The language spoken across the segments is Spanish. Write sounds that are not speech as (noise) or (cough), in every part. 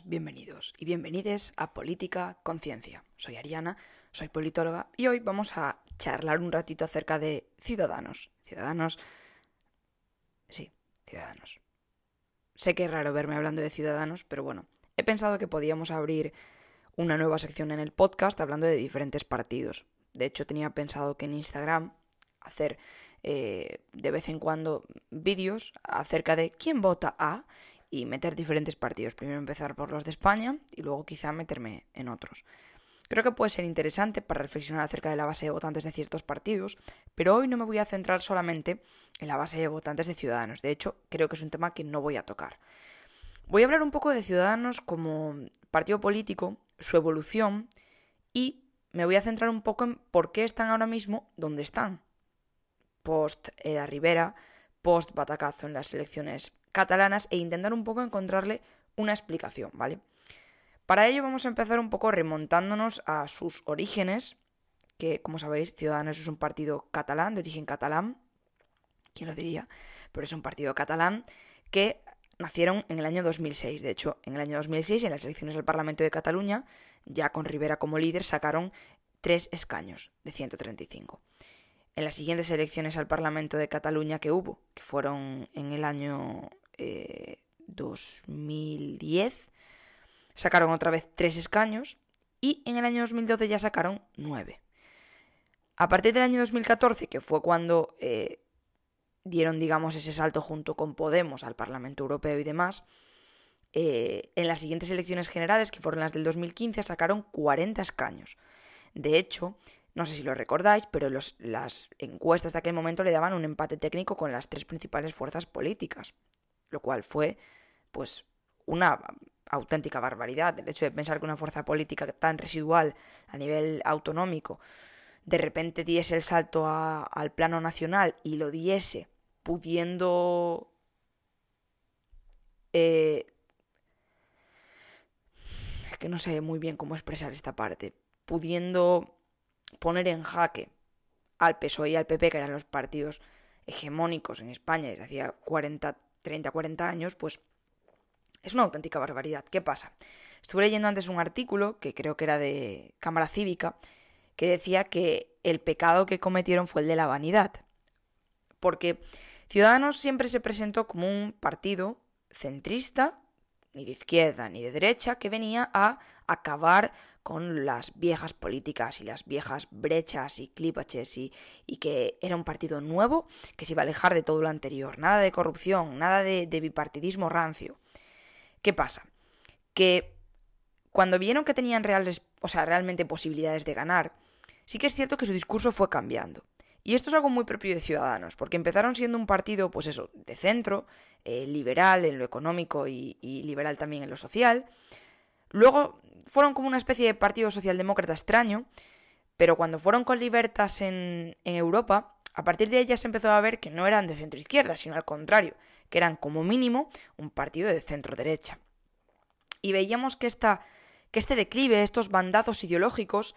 bienvenidos y bienvenides a Política Conciencia. Soy Ariana, soy politóloga y hoy vamos a charlar un ratito acerca de ciudadanos. Ciudadanos... Sí, ciudadanos. Sé que es raro verme hablando de ciudadanos, pero bueno, he pensado que podíamos abrir una nueva sección en el podcast hablando de diferentes partidos. De hecho, tenía pensado que en Instagram hacer eh, de vez en cuando vídeos acerca de quién vota a y meter diferentes partidos. Primero empezar por los de España y luego quizá meterme en otros. Creo que puede ser interesante para reflexionar acerca de la base de votantes de ciertos partidos, pero hoy no me voy a centrar solamente en la base de votantes de Ciudadanos. De hecho, creo que es un tema que no voy a tocar. Voy a hablar un poco de Ciudadanos como partido político, su evolución y me voy a centrar un poco en por qué están ahora mismo donde están. Post Era Rivera, post Batacazo en las elecciones catalanas e intentar un poco encontrarle una explicación, ¿vale? Para ello vamos a empezar un poco remontándonos a sus orígenes, que como sabéis Ciudadanos es un partido catalán, de origen catalán, ¿quién lo diría? Pero es un partido catalán que nacieron en el año 2006. De hecho, en el año 2006, en las elecciones del Parlamento de Cataluña, ya con Rivera como líder, sacaron tres escaños de 135 en las siguientes elecciones al Parlamento de Cataluña que hubo, que fueron en el año 2010, eh, sacaron otra vez tres escaños y en el año 2012 ya sacaron nueve. A partir del año 2014, que fue cuando eh, dieron, digamos, ese salto junto con Podemos al Parlamento Europeo y demás, eh, en las siguientes elecciones generales, que fueron las del 2015, sacaron 40 escaños. De hecho, no sé si lo recordáis, pero las encuestas de aquel momento le daban un empate técnico con las tres principales fuerzas políticas, lo cual fue, pues, una auténtica barbaridad. El hecho de pensar que una fuerza política tan residual a nivel autonómico de repente diese el salto al plano nacional y lo diese pudiendo eh, es que no sé muy bien cómo expresar esta parte. Pudiendo poner en jaque al PSOE y al PP, que eran los partidos hegemónicos en España desde hacía 40, 30, 40 años, pues es una auténtica barbaridad. ¿Qué pasa? Estuve leyendo antes un artículo, que creo que era de Cámara Cívica, que decía que el pecado que cometieron fue el de la vanidad. Porque Ciudadanos siempre se presentó como un partido centrista, ni de izquierda ni de derecha, que venía a acabar con las viejas políticas y las viejas brechas y clipaches y, y, que era un partido nuevo que se iba a alejar de todo lo anterior. Nada de corrupción, nada de, bipartidismo rancio. ¿Qué pasa? Que cuando vieron que tenían reales, o sea, realmente posibilidades de ganar, sí que es cierto que su discurso fue cambiando. Y esto es algo muy propio de Ciudadanos, porque empezaron siendo un partido, pues eso, de centro, eh, liberal en lo económico y liberal también en lo social. Luego fueron como una especie de partido socialdemócrata extraño, pero cuando fueron con libertas en, en Europa, a partir de ellas se empezó a ver que no eran de centro izquierda, sino al contrario, que eran como mínimo un partido de centro derecha. Y veíamos que, esta, que este declive, estos bandazos ideológicos,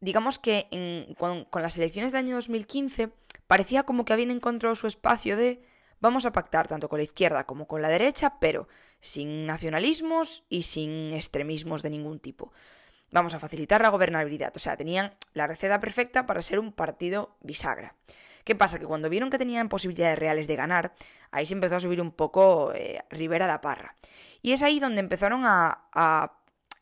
digamos que en, con las elecciones del año 2015 parecía como que habían encontrado su espacio de vamos a pactar tanto con la izquierda como con la derecha, pero sin nacionalismos y sin extremismos de ningún tipo. Vamos a facilitar la gobernabilidad. O sea, tenían la receta perfecta para ser un partido bisagra. ¿Qué pasa? Que cuando vieron que tenían posibilidades reales de ganar, ahí se empezó a subir un poco eh, Rivera la parra. Y es ahí donde empezaron a, a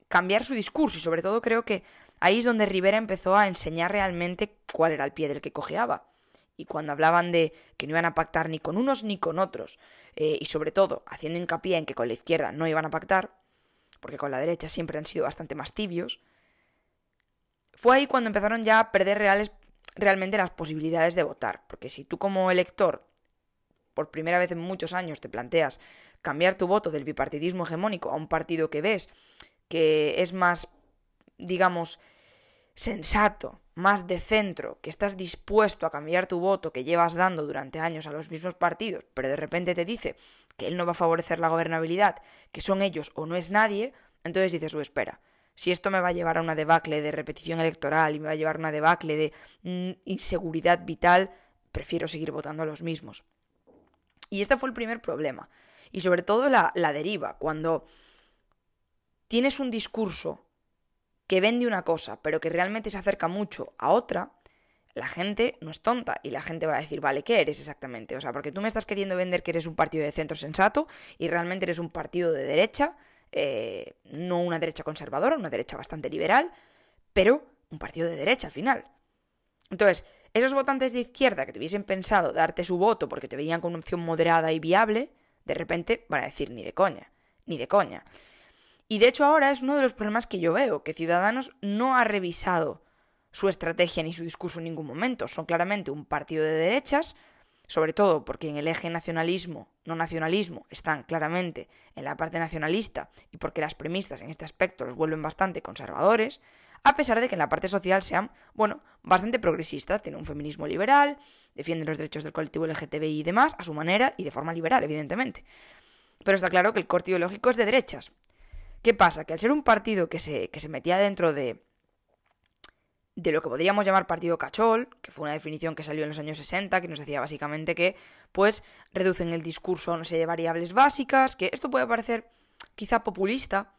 cambiar su discurso y sobre todo creo que ahí es donde Rivera empezó a enseñar realmente cuál era el pie del que cojeaba y cuando hablaban de que no iban a pactar ni con unos ni con otros, eh, y sobre todo haciendo hincapié en que con la izquierda no iban a pactar, porque con la derecha siempre han sido bastante más tibios, fue ahí cuando empezaron ya a perder reales, realmente las posibilidades de votar, porque si tú como elector, por primera vez en muchos años, te planteas cambiar tu voto del bipartidismo hegemónico a un partido que ves que es más, digamos, sensato, más de centro, que estás dispuesto a cambiar tu voto que llevas dando durante años a los mismos partidos, pero de repente te dice que él no va a favorecer la gobernabilidad, que son ellos o no es nadie, entonces dices, espera, si esto me va a llevar a una debacle de repetición electoral y me va a llevar a una debacle de mm, inseguridad vital, prefiero seguir votando a los mismos. Y este fue el primer problema. Y sobre todo la, la deriva, cuando tienes un discurso que vende una cosa, pero que realmente se acerca mucho a otra, la gente no es tonta y la gente va a decir, vale, ¿qué eres exactamente? O sea, porque tú me estás queriendo vender que eres un partido de centro sensato y realmente eres un partido de derecha, eh, no una derecha conservadora, una derecha bastante liberal, pero un partido de derecha al final. Entonces, esos votantes de izquierda que te hubiesen pensado darte su voto porque te veían con una opción moderada y viable, de repente van a decir ni de coña, ni de coña. Y de hecho ahora es uno de los problemas que yo veo, que Ciudadanos no ha revisado su estrategia ni su discurso en ningún momento. Son claramente un partido de derechas, sobre todo porque en el eje nacionalismo, no nacionalismo, están claramente en la parte nacionalista y porque las premisas en este aspecto los vuelven bastante conservadores, a pesar de que en la parte social sean, bueno, bastante progresistas, tienen un feminismo liberal, defienden los derechos del colectivo LGTBI y demás, a su manera y de forma liberal, evidentemente. Pero está claro que el corte ideológico es de derechas. ¿Qué pasa? Que al ser un partido que se, que se metía dentro de, de lo que podríamos llamar partido cachol, que fue una definición que salió en los años 60, que nos decía básicamente que, pues, reducen el discurso a una serie de variables básicas, que esto puede parecer quizá populista,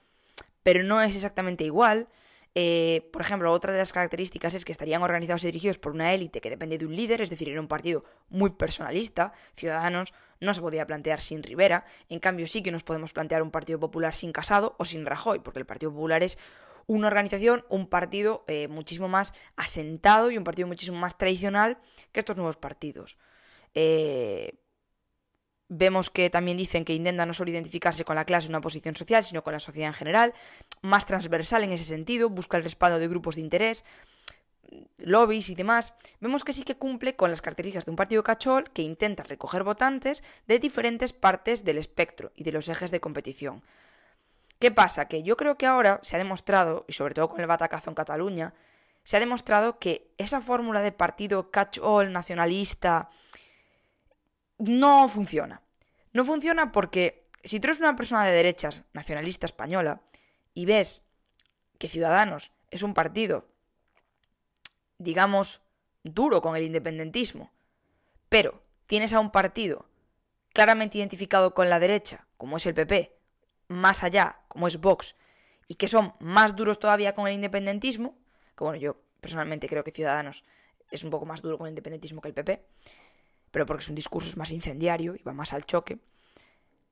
pero no es exactamente igual. Eh, por ejemplo, otra de las características es que estarían organizados y dirigidos por una élite que depende de un líder, es decir, era un partido muy personalista. Ciudadanos no se podía plantear sin Rivera, en cambio sí que nos podemos plantear un Partido Popular sin Casado o sin Rajoy, porque el Partido Popular es una organización, un partido eh, muchísimo más asentado y un partido muchísimo más tradicional que estos nuevos partidos. Eh, vemos que también dicen que intenta no solo identificarse con la clase en una posición social, sino con la sociedad en general, más transversal en ese sentido, busca el respaldo de grupos de interés, lobbies y demás, vemos que sí que cumple con las características de un partido cachol que intenta recoger votantes de diferentes partes del espectro y de los ejes de competición. ¿Qué pasa? Que yo creo que ahora se ha demostrado, y sobre todo con el batacazo en Cataluña, se ha demostrado que esa fórmula de partido catch-all nacionalista no funciona. No funciona porque si tú eres una persona de derechas nacionalista española y ves que Ciudadanos es un partido, digamos, duro con el independentismo, pero tienes a un partido claramente identificado con la derecha, como es el PP, más allá, como es Vox, y que son más duros todavía con el independentismo, que bueno, yo personalmente creo que Ciudadanos es un poco más duro con el independentismo que el PP, pero porque su discurso es más incendiario y va más al choque,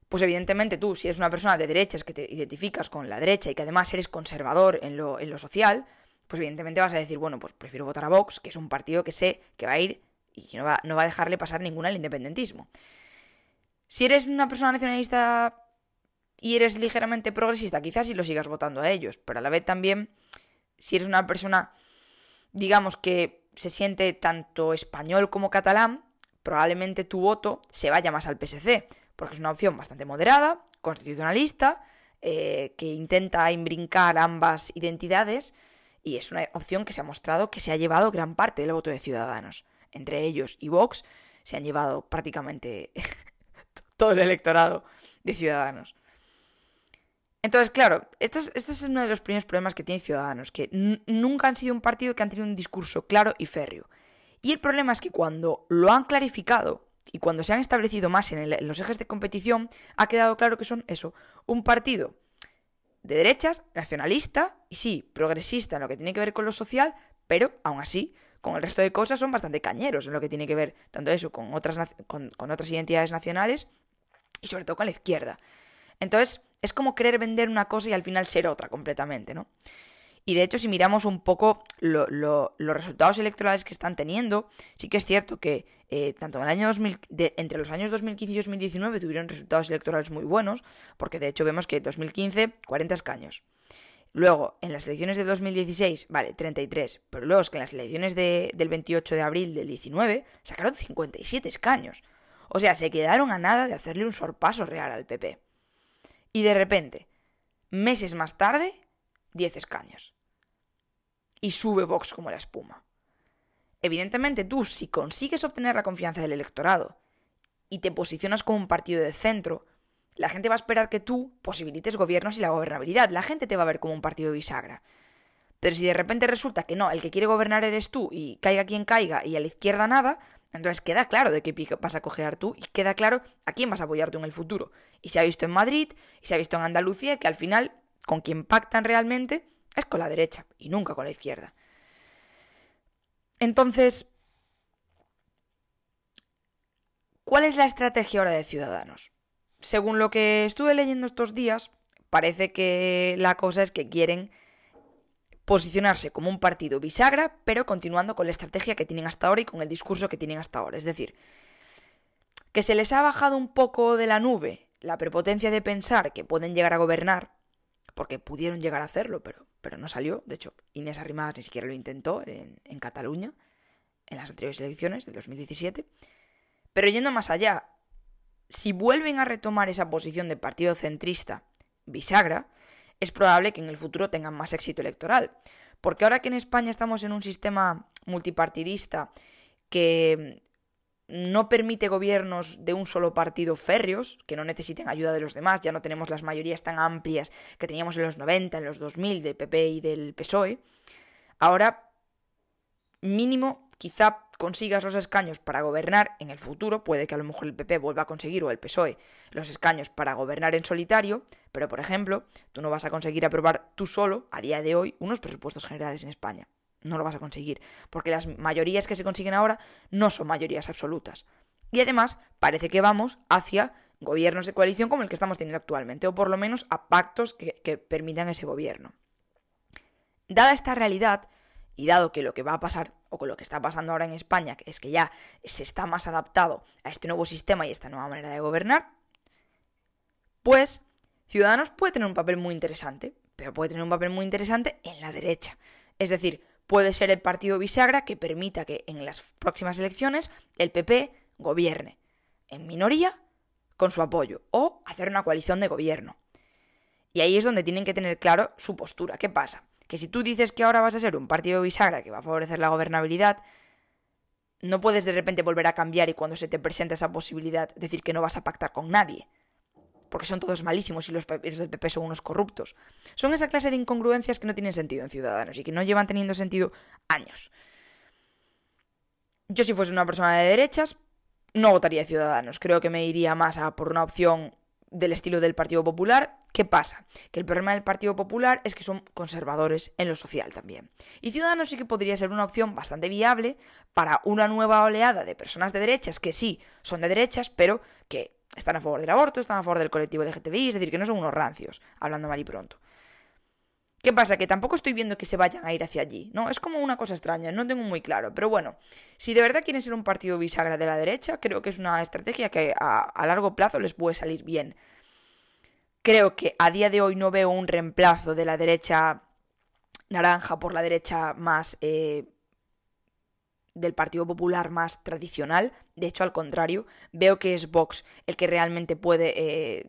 pues evidentemente tú, si eres una persona de derechas que te identificas con la derecha y que además eres conservador en lo, en lo social, pues evidentemente vas a decir, bueno, pues prefiero votar a Vox, que es un partido que sé que va a ir y no va, no va a dejarle pasar ninguna al independentismo. Si eres una persona nacionalista y eres ligeramente progresista, quizás si lo sigas votando a ellos, pero a la vez también, si eres una persona, digamos que se siente tanto español como catalán, probablemente tu voto se vaya más al PSC, porque es una opción bastante moderada, constitucionalista, eh, que intenta imbrincar ambas identidades, y es una opción que se ha mostrado que se ha llevado gran parte del voto de Ciudadanos. Entre ellos y Vox se han llevado prácticamente (laughs) todo el electorado de Ciudadanos. Entonces, claro, este es, es uno de los primeros problemas que tiene Ciudadanos, que nunca han sido un partido que han tenido un discurso claro y férreo. Y el problema es que cuando lo han clarificado y cuando se han establecido más en los ejes de competición, ha quedado claro que son eso, un partido de derechas, nacionalista y sí, progresista en lo que tiene que ver con lo social, pero aún así, con el resto de cosas son bastante cañeros en lo que tiene que ver tanto eso con otras, con, con otras identidades nacionales y sobre todo con la izquierda. Entonces, es como querer vender una cosa y al final ser otra completamente, ¿no? Y de hecho, si miramos un poco los resultados electorales que están teniendo, sí que es cierto que eh, tanto en el año 2000, entre los años 2015 y 2019 tuvieron resultados electorales muy buenos, porque de hecho vemos que 2015, 40 escaños. Luego, en las elecciones de 2016, vale, 33, pero luego es que en las elecciones del 28 de abril del 19 sacaron 57 escaños. O sea, se quedaron a nada de hacerle un sorpaso real al PP. Y de repente, meses más tarde, 10 escaños. Y sube Vox como la espuma. Evidentemente tú, si consigues obtener la confianza del electorado y te posicionas como un partido de centro, la gente va a esperar que tú posibilites gobiernos y la gobernabilidad. La gente te va a ver como un partido bisagra. Pero si de repente resulta que no, el que quiere gobernar eres tú y caiga quien caiga y a la izquierda nada, entonces queda claro de qué vas a cojear tú y queda claro a quién vas a apoyar tú en el futuro. Y se ha visto en Madrid y se ha visto en Andalucía que al final con quien pactan realmente es con la derecha y nunca con la izquierda. Entonces, ¿cuál es la estrategia ahora de Ciudadanos? Según lo que estuve leyendo estos días, parece que la cosa es que quieren posicionarse como un partido bisagra, pero continuando con la estrategia que tienen hasta ahora y con el discurso que tienen hasta ahora. Es decir, que se les ha bajado un poco de la nube la prepotencia de pensar que pueden llegar a gobernar, porque pudieron llegar a hacerlo, pero, pero no salió. De hecho, Inés Arrimadas ni siquiera lo intentó en, en Cataluña, en las anteriores elecciones del 2017. Pero yendo más allá, si vuelven a retomar esa posición de partido centrista bisagra, es probable que en el futuro tengan más éxito electoral. Porque ahora que en España estamos en un sistema multipartidista que no permite gobiernos de un solo partido férreos, que no necesiten ayuda de los demás, ya no tenemos las mayorías tan amplias que teníamos en los 90, en los 2000, del PP y del PSOE, ahora mínimo quizá consigas los escaños para gobernar en el futuro, puede que a lo mejor el PP vuelva a conseguir o el PSOE los escaños para gobernar en solitario, pero por ejemplo, tú no vas a conseguir aprobar tú solo, a día de hoy, unos presupuestos generales en España no lo vas a conseguir, porque las mayorías que se consiguen ahora no son mayorías absolutas. Y además parece que vamos hacia gobiernos de coalición como el que estamos teniendo actualmente, o por lo menos a pactos que, permitan ese gobierno. Dada esta realidad, y dado que lo que va a pasar, o con lo que está pasando ahora en España, es que ya se está más adaptado a este nuevo sistema y esta nueva manera de gobernar, pues Ciudadanos puede tener un papel muy interesante, pero puede tener un papel muy interesante en la derecha. Es decir, puede ser el partido bisagra que permita que en las próximas elecciones el PP gobierne en minoría con su apoyo o hacer una coalición de gobierno. Y ahí es donde tienen que tener claro su postura. ¿Qué pasa? Que si tú dices que ahora vas a ser un partido bisagra que va a favorecer la gobernabilidad, no puedes de repente volver a cambiar y cuando se te presenta esa posibilidad decir que no vas a pactar con nadie porque son todos malísimos y los, del PP son unos corruptos. Son esa clase de incongruencias que no tienen sentido en Ciudadanos y que no llevan teniendo sentido años. Yo si fuese una persona de derechas, no votaría Ciudadanos. Creo que me iría más a por una opción del estilo del Partido Popular. ¿Qué pasa? Que el problema del Partido Popular es que son conservadores en lo social también. Y Ciudadanos sí que podría ser una opción bastante viable para una nueva oleada de personas de derechas que sí son de derechas, pero que están a favor del aborto, están a favor del colectivo LGTBI, es decir, que no son unos rancios, hablando mal y pronto. ¿Qué pasa? Que tampoco estoy viendo que se vayan a ir hacia allí, ¿no? Es como una cosa extraña, no tengo muy claro. Pero bueno, si de verdad quieren ser un partido bisagra de la derecha, creo que es una estrategia que a, largo plazo les puede salir bien. Creo que a día de hoy no veo un reemplazo de la derecha naranja por la derecha más eh, del Partido Popular más tradicional. De hecho, al contrario, veo que es Vox el que realmente puede eh,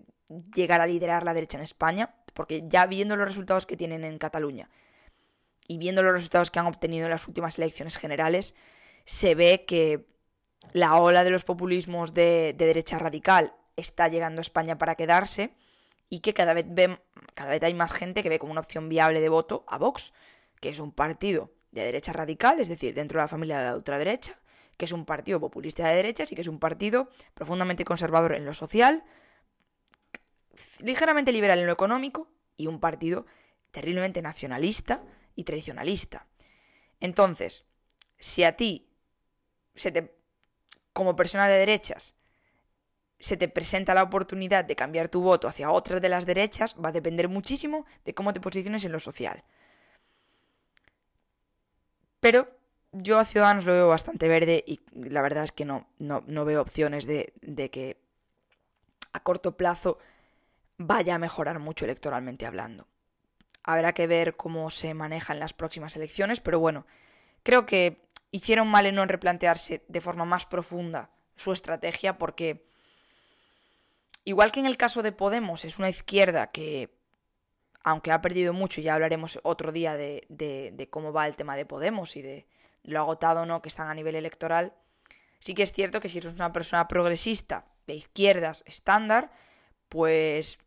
llegar a liderar la derecha en España, porque ya viendo los resultados que tienen en Cataluña y viendo los resultados que han obtenido en las últimas elecciones generales, se ve que la ola de los populismos de, derecha radical está llegando a España para quedarse y que cada vez, cada vez hay más gente que ve como una opción viable de voto a Vox, que es un partido de derecha radical, es decir, dentro de la familia de la ultraderecha, que es un partido populista de derechas y que es un partido profundamente conservador en lo social, ligeramente liberal en lo económico y un partido terriblemente nacionalista y tradicionalista. Entonces, si a ti se te como persona de derechas se te presenta la oportunidad de cambiar tu voto hacia otras de las derechas, va a depender muchísimo de cómo te posiciones en lo social. Pero yo a Ciudadanos lo veo bastante verde y la verdad es que no, no, veo opciones de, de, que a corto plazo vaya a mejorar mucho electoralmente hablando. Habrá que ver cómo se maneja en las próximas elecciones, pero bueno, creo que hicieron mal en no replantearse de forma más profunda su estrategia porque, igual que en el caso de Podemos, es una izquierda que aunque ha perdido mucho, ya hablaremos otro día de, de, cómo va el tema de Podemos y de lo agotado o no que están a nivel electoral, sí que es cierto que si eres una persona progresista, de izquierdas, estándar, pues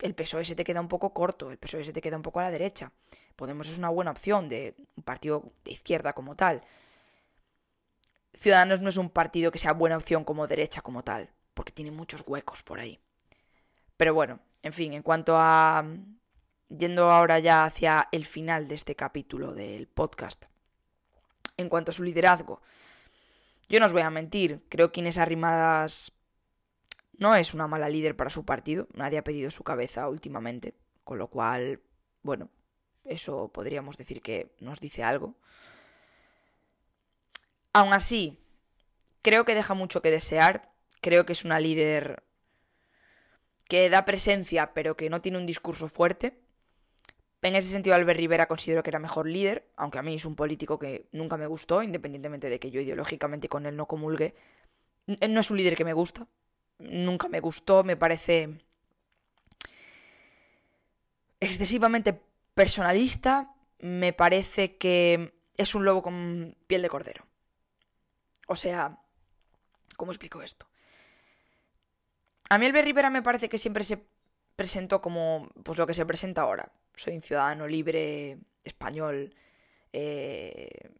el PSOE se te queda un poco corto, el PSOE se te queda un poco a la derecha. Podemos es una buena opción de un partido de izquierda como tal. Ciudadanos no es un partido que sea buena opción como derecha como tal, porque tiene muchos huecos por ahí. Pero bueno, en fin, en cuanto a yendo ahora ya hacia el final de este capítulo del podcast, en cuanto a su liderazgo, yo no os voy a mentir, creo que Inés Arrimadas no es una mala líder para su partido, nadie ha pedido su cabeza últimamente, con lo cual, bueno, eso podríamos decir que nos dice algo. Aún así, creo que deja mucho que desear, creo que es una líder que da presencia pero que no tiene un discurso fuerte. En ese sentido, Albert Rivera considero que era mejor líder, aunque a mí es un político que nunca me gustó, independientemente de que yo ideológicamente con él no comulgue. No es un líder que me gusta, nunca me gustó, me parece excesivamente personalista, me parece que es un lobo con piel de cordero. O sea, ¿cómo explico esto? A mí Albert Rivera me parece que siempre se presentó como pues lo que se presenta ahora. Soy un ciudadano libre, español, eh,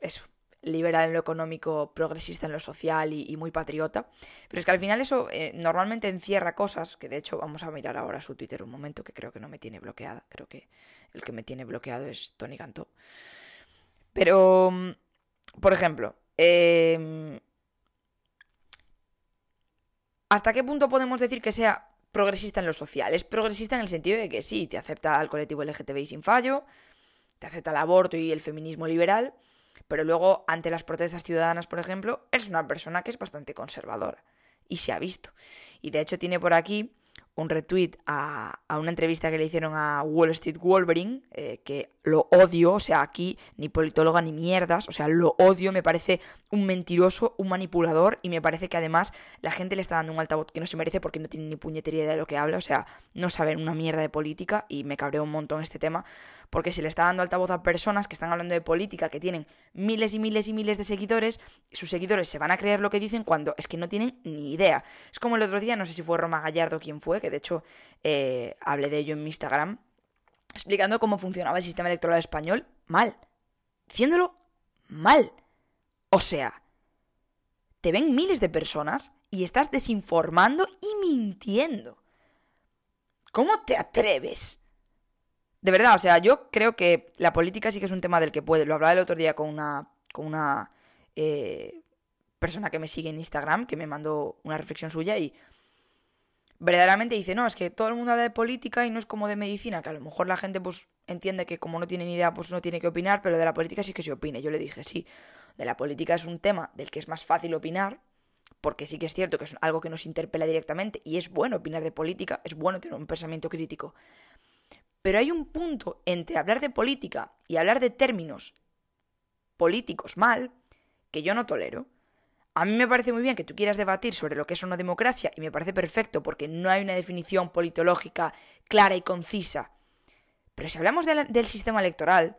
eso, liberal en lo económico, progresista en lo social y, muy patriota. Pero es que al final eso eh, normalmente encierra cosas, que de hecho vamos a mirar ahora su Twitter un momento, que creo que no me tiene bloqueada. Creo que el que me tiene bloqueado es Tony Cantó. Pero, mm, por ejemplo, eh, ¿hasta qué punto podemos decir que sea progresista en lo social? Es progresista en el sentido de que sí, te acepta al colectivo LGTBI sin fallo, te acepta el aborto y el feminismo liberal, pero luego, ante las protestas ciudadanas, por ejemplo, es una persona que es bastante conservadora. Y se ha visto. Y de hecho tiene por aquí un retweet a, una entrevista que le hicieron a Wall Street Wolverine, eh, que lo odio, o sea, aquí ni politóloga ni mierdas, o sea, lo odio, me parece un mentiroso, un manipulador, y me parece que además la gente le está dando un altavoz que no se merece porque no tiene ni puñetería de lo que habla, o sea, no saben una mierda de política, y me cabreo un montón este tema, porque se le está dando altavoz a personas que están hablando de política, que tienen miles y miles y miles de seguidores, sus seguidores se van a creer lo que dicen cuando es que no tienen ni idea. Es como el otro día, no sé si fue Roma Gallardo quien fue, que de hecho eh, hablé de ello en mi Instagram, explicando cómo funcionaba el sistema electoral español mal. Diciéndolo mal. O sea, te ven miles de personas y estás desinformando y mintiendo. ¿Cómo te atreves? de verdad, o sea, yo creo que la política sí que es un tema del que puede. Lo hablaba el otro día con una, con una eh, persona que me sigue en Instagram, que me mandó una reflexión suya y verdaderamente dice, no, es que todo el mundo habla de política y no es como de medicina, que a lo mejor la gente pues entiende que como no tiene ni idea pues no tiene que opinar, pero de la política sí que se opine. Yo le dije, sí, de la política es un tema del que es más fácil opinar, porque sí que es cierto que es algo que nos interpela directamente y es bueno opinar de política, es bueno tener un pensamiento crítico. Pero hay un punto entre hablar de política y hablar de términos políticos mal que yo no tolero. A mí me parece muy bien que tú quieras debatir sobre lo que es una democracia y me parece perfecto porque no hay una definición politológica clara y concisa. Pero si hablamos del sistema electoral,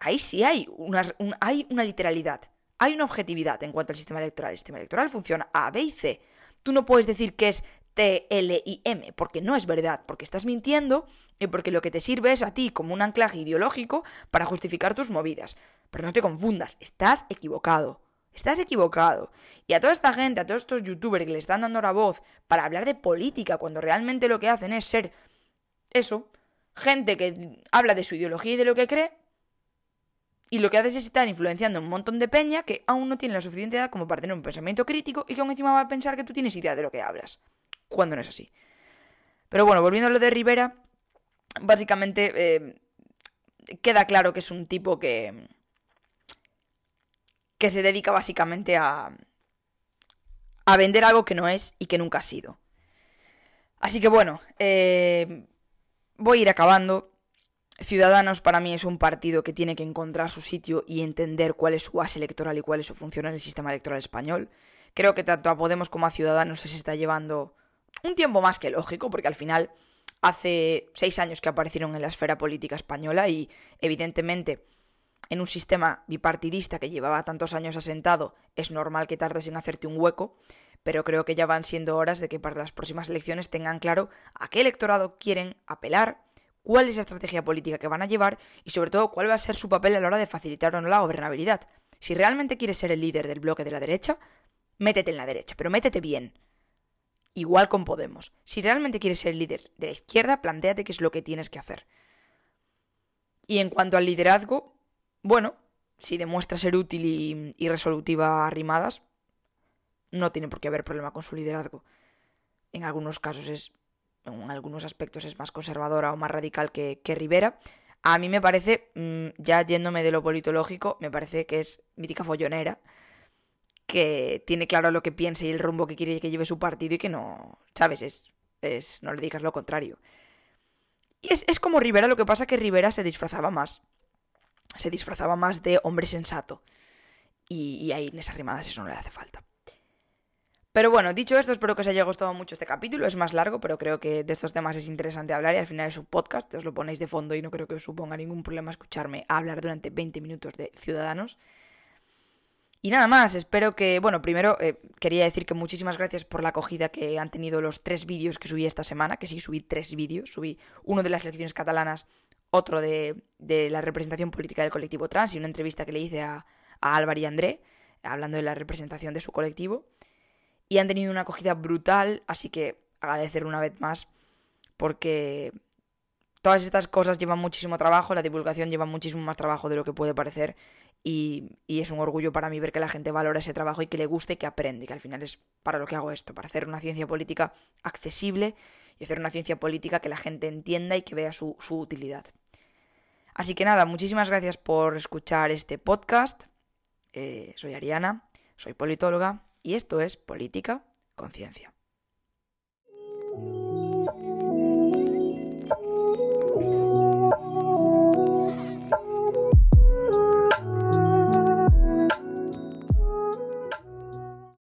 ahí sí hay una, hay una literalidad, hay una objetividad en cuanto al sistema electoral. El sistema electoral funciona A, B y C. Tú no puedes decir que es T-L-I-M, porque no es verdad, porque estás mintiendo y porque lo que te sirve es a ti como un anclaje ideológico para justificar tus movidas. Pero no te confundas, estás equivocado. Estás equivocado. Y a toda esta gente, a todos estos youtubers que le están dando la voz para hablar de política cuando realmente lo que hacen es ser eso, gente que habla de su ideología y de lo que cree, y lo que haces es estar influenciando a un montón de peña que aún no tiene la suficiente edad como para tener un pensamiento crítico y que aún encima va a pensar que tú tienes idea de lo que hablas cuando no es así. Pero bueno, volviendo a lo de Rivera, básicamente eh, queda claro que es un tipo que, que se dedica básicamente a, a vender algo que no es y que nunca ha sido. Así que bueno, eh, voy a ir acabando. Ciudadanos para mí es un partido que tiene que encontrar su sitio y entender cuál es su base electoral y cuál es su función en el sistema electoral español. Creo que tanto a Podemos como a Ciudadanos se está llevando un tiempo más que lógico, porque al final hace seis años que aparecieron en la esfera política española y evidentemente en un sistema bipartidista que llevaba tantos años asentado es normal que tardes en hacerte un hueco, pero creo que ya van siendo horas de que para las próximas elecciones tengan claro a qué electorado quieren apelar, cuál es la estrategia política que van a llevar y sobre todo cuál va a ser su papel a la hora de facilitar o no la gobernabilidad. Si realmente quieres ser el líder del bloque de la derecha, métete en la derecha, pero métete bien Igual con Podemos. Si realmente quieres ser líder de la izquierda, planteate qué es lo que tienes que hacer. Y en cuanto al liderazgo, bueno, si demuestra ser útil y, resolutiva a rimadas, no tiene por qué haber problema con su liderazgo. En algunos casos es, en algunos aspectos es más conservadora o más radical que, que Rivera. A mí me parece, mm, ya yéndome de lo politológico, me parece que es mítica follonera que tiene claro lo que piensa y el rumbo que quiere que lleve su partido y que no, ¿sabes? Es, es no le digas lo contrario. Y es, es como Rivera, lo que pasa que Rivera se disfrazaba más. Se disfrazaba más de hombre sensato. Y, y ahí en esas rimadas eso no le hace falta. Pero bueno, dicho esto, espero que os haya gustado mucho este capítulo. Es más largo, pero creo que de estos temas es interesante hablar y al final es un podcast. Os lo ponéis de fondo y no creo que os suponga ningún problema escucharme hablar durante 20 minutos de Ciudadanos. Y nada más, espero que, bueno, primero eh, quería decir que muchísimas gracias por la acogida que han tenido los tres vídeos que subí esta semana, que sí, subí tres vídeos, subí uno de las elecciones catalanas, otro de, de, la representación política del colectivo trans y una entrevista que le hice a, a Álvaro y André, hablando de la representación de su colectivo. Y han tenido una acogida brutal, así que agradecer una vez más, porque todas estas cosas llevan muchísimo trabajo, la divulgación lleva muchísimo más trabajo de lo que puede parecer y, es un orgullo para mí ver que la gente valora ese trabajo y que le guste que aprende, que al final es para lo que hago esto, para hacer una ciencia política accesible y hacer una ciencia política que la gente entienda y que vea su, utilidad. Así que nada, muchísimas gracias por escuchar este podcast. Eh, soy Ariana, soy politóloga y esto es Política Conciencia.